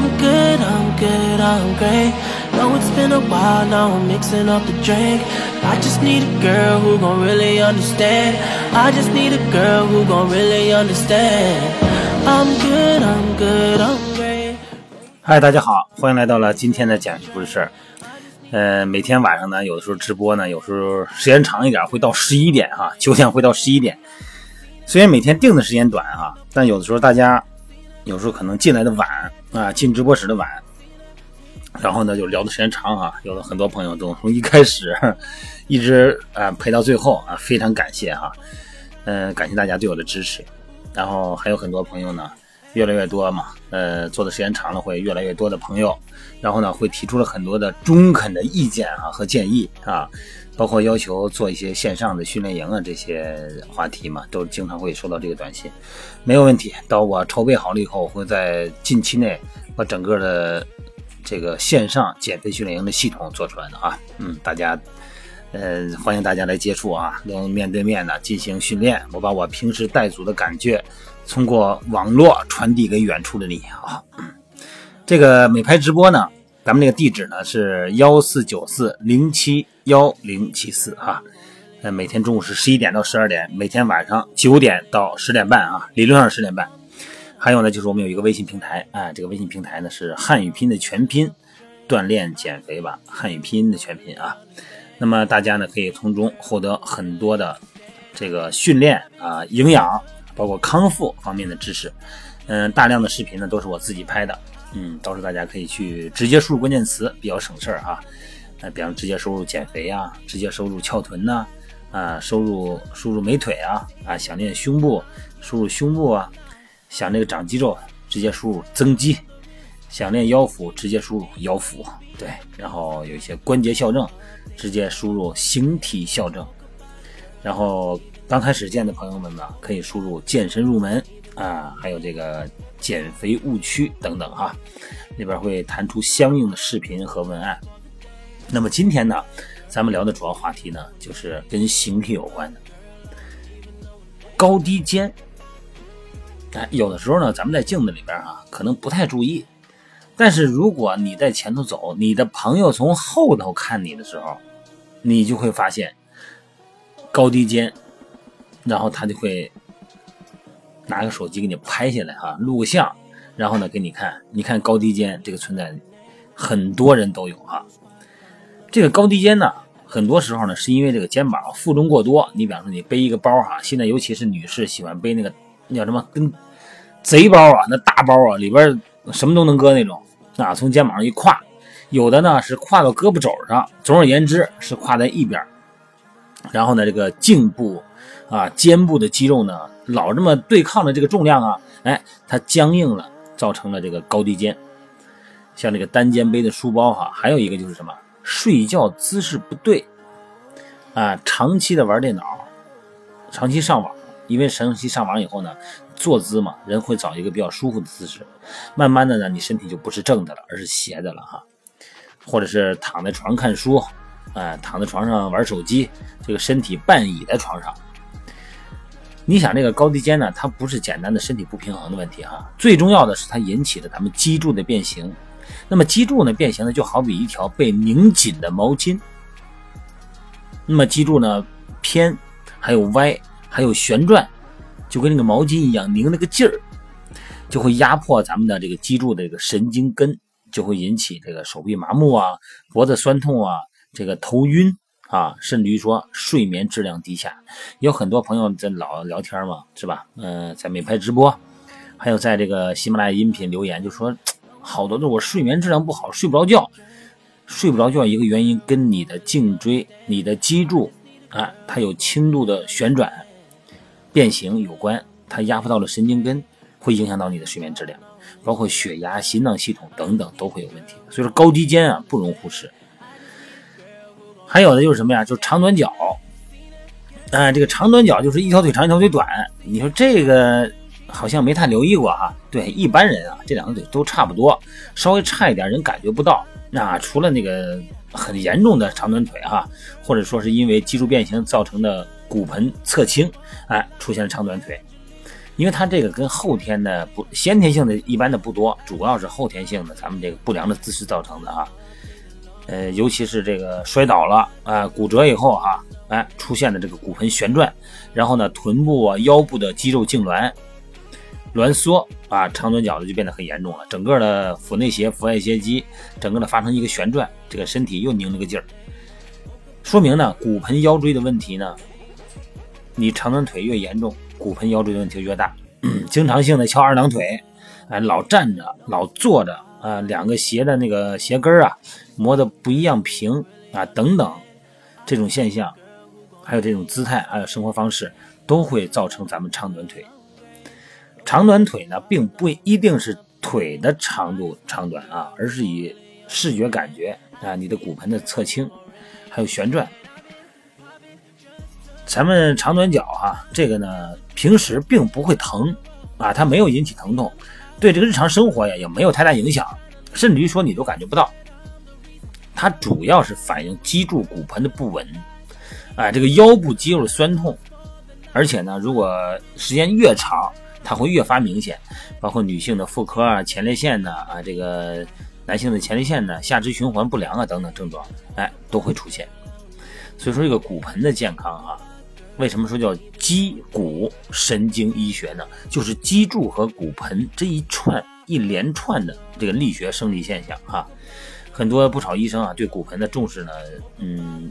I'm good, I'm good, I'm great. Know it's been a while now, I'm mixing up the drink. I just need a girl who gon' really understand. I just need a girl who gon' really understand. I'm good, I'm good, I'm great. 嗨，大家好，欢迎来到了今天的讲故事事儿。呃，每天晚上呢，有的时候直播呢，有时候时间长一点，会到十一点哈，九点会到十一点。虽然每天定的时间短哈，但有的时候大家有时候可能进来的晚啊，进直播室的晚，然后呢就聊的时间长啊。有的很多朋友都从一开始一直啊陪到最后啊，非常感谢啊。嗯，感谢大家对我的支持。然后还有很多朋友呢。越来越多嘛，呃，做的时间长了会越来越多的朋友，然后呢，会提出了很多的中肯的意见啊和建议啊，包括要求做一些线上的训练营啊这些话题嘛，都经常会收到这个短信，没有问题。到我筹备好了以后，我会在近期内把整个的这个线上减肥训练营的系统做出来的啊，嗯，大家，呃，欢迎大家来接触啊，能面对面的进行训练，我把我平时带组的感觉。通过网络传递给远处的你啊！这个美拍直播呢，咱们那个地址呢是幺四九四零七幺零七四啊。呃，每天中午是十一点到十二点，每天晚上九点到十点半啊，理论上十点半。还有呢，就是我们有一个微信平台啊，这个微信平台呢是汉语拼的全拼，锻炼减肥吧，汉语拼音的全拼啊。那么大家呢可以从中获得很多的这个训练啊，营养。包括康复方面的知识，嗯，大量的视频呢都是我自己拍的，嗯，到时候大家可以去直接输入关键词，比较省事儿啊。呃，比方直接输入减肥啊，直接输入翘臀呐，啊，输入输入美腿啊，啊，想练胸部，输入胸部啊，想这个长肌肉，直接输入增肌，想练腰腹，直接输入腰腹，对，然后有一些关节校正，直接输入形体校正，然后。刚开始见的朋友们呢，可以输入健身入门啊，还有这个减肥误区等等哈，里边会弹出相应的视频和文案。那么今天呢，咱们聊的主要话题呢，就是跟形体有关的高低肩。哎，有的时候呢，咱们在镜子里边啊，可能不太注意，但是如果你在前头走，你的朋友从后头看你的时候，你就会发现高低肩。然后他就会拿个手机给你拍下来哈，录个像，然后呢给你看，你看高低肩这个存在，很多人都有哈。这个高低肩呢，很多时候呢是因为这个肩膀负重过多。你比方说你背一个包哈，现在尤其是女士喜欢背那个那叫什么跟贼包啊，那大包啊，里边什么都能搁那种啊，从肩膀上一挎，有的呢是挎到胳膊肘上，总而言之是挎在一边。然后呢，这个颈部。啊，肩部的肌肉呢，老这么对抗的这个重量啊，哎，它僵硬了，造成了这个高低肩。像这个单肩背的书包哈，还有一个就是什么，睡觉姿势不对啊，长期的玩电脑，长期上网，因为长期上网以后呢，坐姿嘛，人会找一个比较舒服的姿势，慢慢的呢，你身体就不是正的了，而是斜的了哈，或者是躺在床上看书，啊，躺在床上玩手机，这个身体半倚在床上。你想这个高低肩呢？它不是简单的身体不平衡的问题哈，最重要的是它引起了咱们脊柱的变形。那么脊柱呢变形呢，就好比一条被拧紧的毛巾。那么脊柱呢偏，还有歪，还有旋转，就跟那个毛巾一样拧那个劲儿，就会压迫咱们的这个脊柱的这个神经根，就会引起这个手臂麻木啊，脖子酸痛啊，这个头晕。啊，甚至于说睡眠质量低下，有很多朋友在老聊天嘛，是吧？嗯，在美拍直播，还有在这个喜马拉雅音频留言，就说好多的我睡眠质量不好，睡不着觉，睡不着觉一个原因跟你的颈椎、你的脊柱啊，它有轻度的旋转变形有关，它压迫到了神经根，会影响到你的睡眠质量，包括血压、心脏系统等等都会有问题。所以说高低肩啊，不容忽视。还有的就是什么呀？就是长短脚，哎，这个长短脚就是一条腿长一条腿短。你说这个好像没太留意过哈。对，一般人啊，这两个腿都差不多，稍微差一点人感觉不到。那除了那个很严重的长短腿哈，或者说是因为脊柱变形造成的骨盆侧倾，哎，出现了长短腿。因为它这个跟后天的不先天性的一般的不多，主要是后天性的咱们这个不良的姿势造成的啊。呃，尤其是这个摔倒了啊，骨折以后啊，哎，出现的这个骨盆旋转，然后呢，臀部啊、腰部的肌肉痉挛、挛缩啊，长短脚的就变得很严重了。整个的腹内斜、腹外斜肌，整个的发生一个旋转，这个身体又拧了个劲儿，说明呢，骨盆腰椎的问题呢，你长短腿越严重，骨盆腰椎的问题越大。经常性的翘二郎腿，哎，老站着，老坐着。啊，两个鞋的那个鞋跟啊，磨的不一样平啊，等等，这种现象，还有这种姿态，还有生活方式，都会造成咱们长短腿。长短腿呢，并不一定是腿的长度长短啊，而是以视觉感觉啊，你的骨盆的侧倾，还有旋转。咱们长短脚哈，这个呢，平时并不会疼啊，它没有引起疼痛。对这个日常生活呀也没有太大影响，甚至于说你都感觉不到。它主要是反映脊柱骨盆的不稳，啊，这个腰部肌肉酸痛，而且呢，如果时间越长，它会越发明显，包括女性的妇科啊、前列腺呢啊，这个男性的前列腺呢、下肢循环不良啊等等症状，哎，都会出现。所以说这个骨盆的健康啊。为什么说叫肌骨神经医学呢？就是脊柱和骨盆这一串一连串的这个力学生理现象啊。很多不少医生啊对骨盆的重视呢，嗯，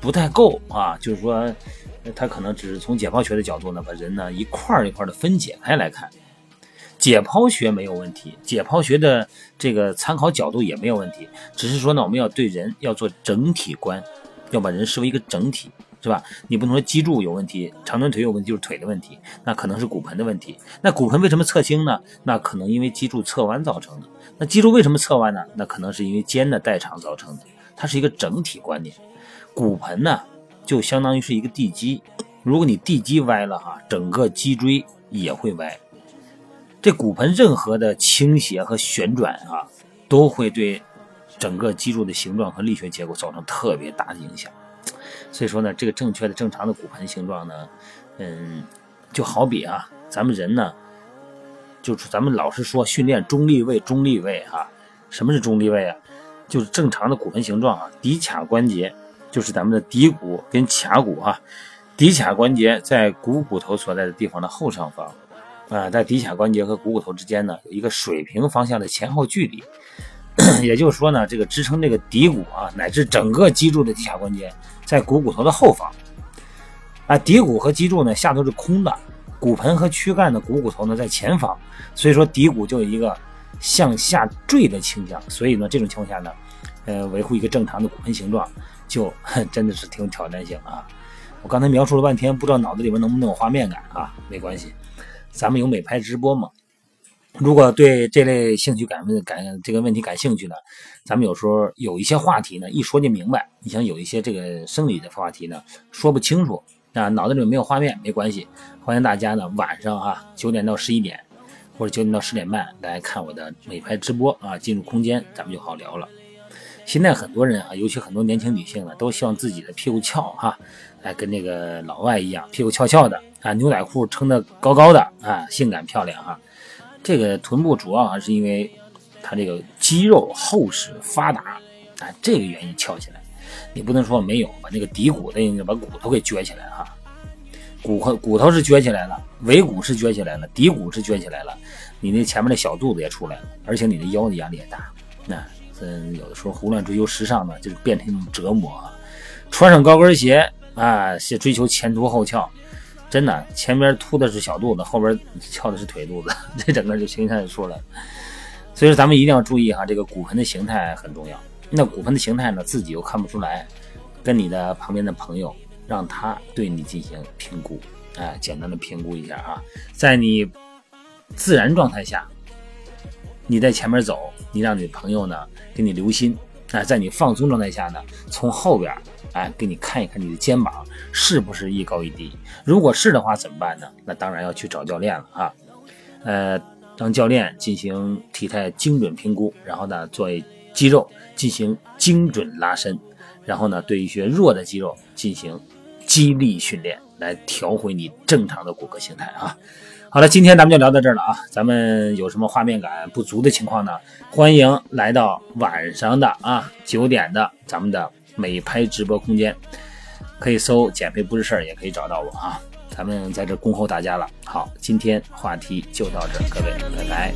不太够啊。就是说，他可能只是从解剖学的角度呢，把人呢一块一块的分解开来看。解剖学没有问题，解剖学的这个参考角度也没有问题，只是说呢，我们要对人要做整体观，要把人视为一个整体。是吧？你不能说脊柱有问题，长短腿有问题，就是腿的问题，那可能是骨盆的问题。那骨盆为什么侧倾呢？那可能因为脊柱侧弯造成的。那脊柱为什么侧弯呢？那可能是因为肩的代偿造成的。它是一个整体观念。骨盆呢，就相当于是一个地基。如果你地基歪了哈，整个脊椎也会歪。这骨盆任何的倾斜和旋转啊，都会对整个脊柱的形状和力学结构造成特别大的影响。所以说呢，这个正确的、正常的骨盆形状呢，嗯，就好比啊，咱们人呢，就是咱们老是说训练中立位，中立位哈，什么是中立位啊？就是正常的骨盆形状啊，骶髂关节就是咱们的骶骨跟髂骨哈，骶髂关节在股骨头所在的地方的后上方啊，在骶髂关节和股骨头之间呢，有一个水平方向的前后距离。也就是说呢，这个支撑这个骶骨啊，乃至整个脊柱的骶髂关节，在股骨头的后方。啊，骶骨和脊柱呢下头是空的，骨盆和躯干的股骨头呢在前方，所以说骶骨就有一个向下坠的倾向。所以呢，这种情况下呢，呃，维护一个正常的骨盆形状，就 真的是挺有挑战性啊。我刚才描述了半天，不知道脑子里边能不能有画面感啊？没关系，咱们有美拍直播嘛。如果对这类兴趣感问感这个问题感兴趣呢，咱们有时候有一些话题呢，一说就明白。你像有一些这个生理的话题呢，说不清楚啊，脑子里没有画面，没关系。欢迎大家呢晚上啊九点到十一点，或者九点到十点半来看我的美拍直播啊，进入空间咱们就好聊了。现在很多人啊，尤其很多年轻女性呢，都希望自己的屁股翘哈，哎，跟那个老外一样，屁股翘翘的啊，牛仔裤撑得高高的啊，性感漂亮哈。这个臀部主要还是因为它这个肌肉厚实发达啊，这个原因翘起来。你不能说没有，把那个骶骨的把骨头给撅起来哈。骨和骨头是撅起来了，尾骨是撅起来了，骶骨是撅起来了，你那前面的小肚子也出来了，而且你的腰的压力也大。那嗯，有的时候胡乱追求时尚呢，就是变成一种折磨啊。穿上高跟鞋啊，是追求前凸后翘。真的，前边凸的是小肚子，后边翘的是腿肚子，这整个就形象就出来了。所以说，咱们一定要注意哈，这个骨盆的形态很重要。那骨盆的形态呢，自己又看不出来，跟你的旁边的朋友，让他对你进行评估，哎，简单的评估一下啊。在你自然状态下，你在前面走，你让你的朋友呢给你留心。那，在你放松状态下呢，从后边。哎，给你看一看你的肩膀是不是一高一低？如果是的话，怎么办呢？那当然要去找教练了啊。呃，让教练进行体态精准评估，然后呢，做肌肉进行精准拉伸，然后呢，对一些弱的肌肉进行肌力训练来调回你正常的骨骼形态啊。好了，今天咱们就聊到这儿了啊。咱们有什么画面感不足的情况呢？欢迎来到晚上的啊九点的咱们的美拍直播空间，可以搜“减肥不是事儿”，也可以找到我啊。咱们在这恭候大家了。好，今天话题就到这儿，各位，拜拜。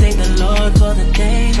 Thank the Lord for the day.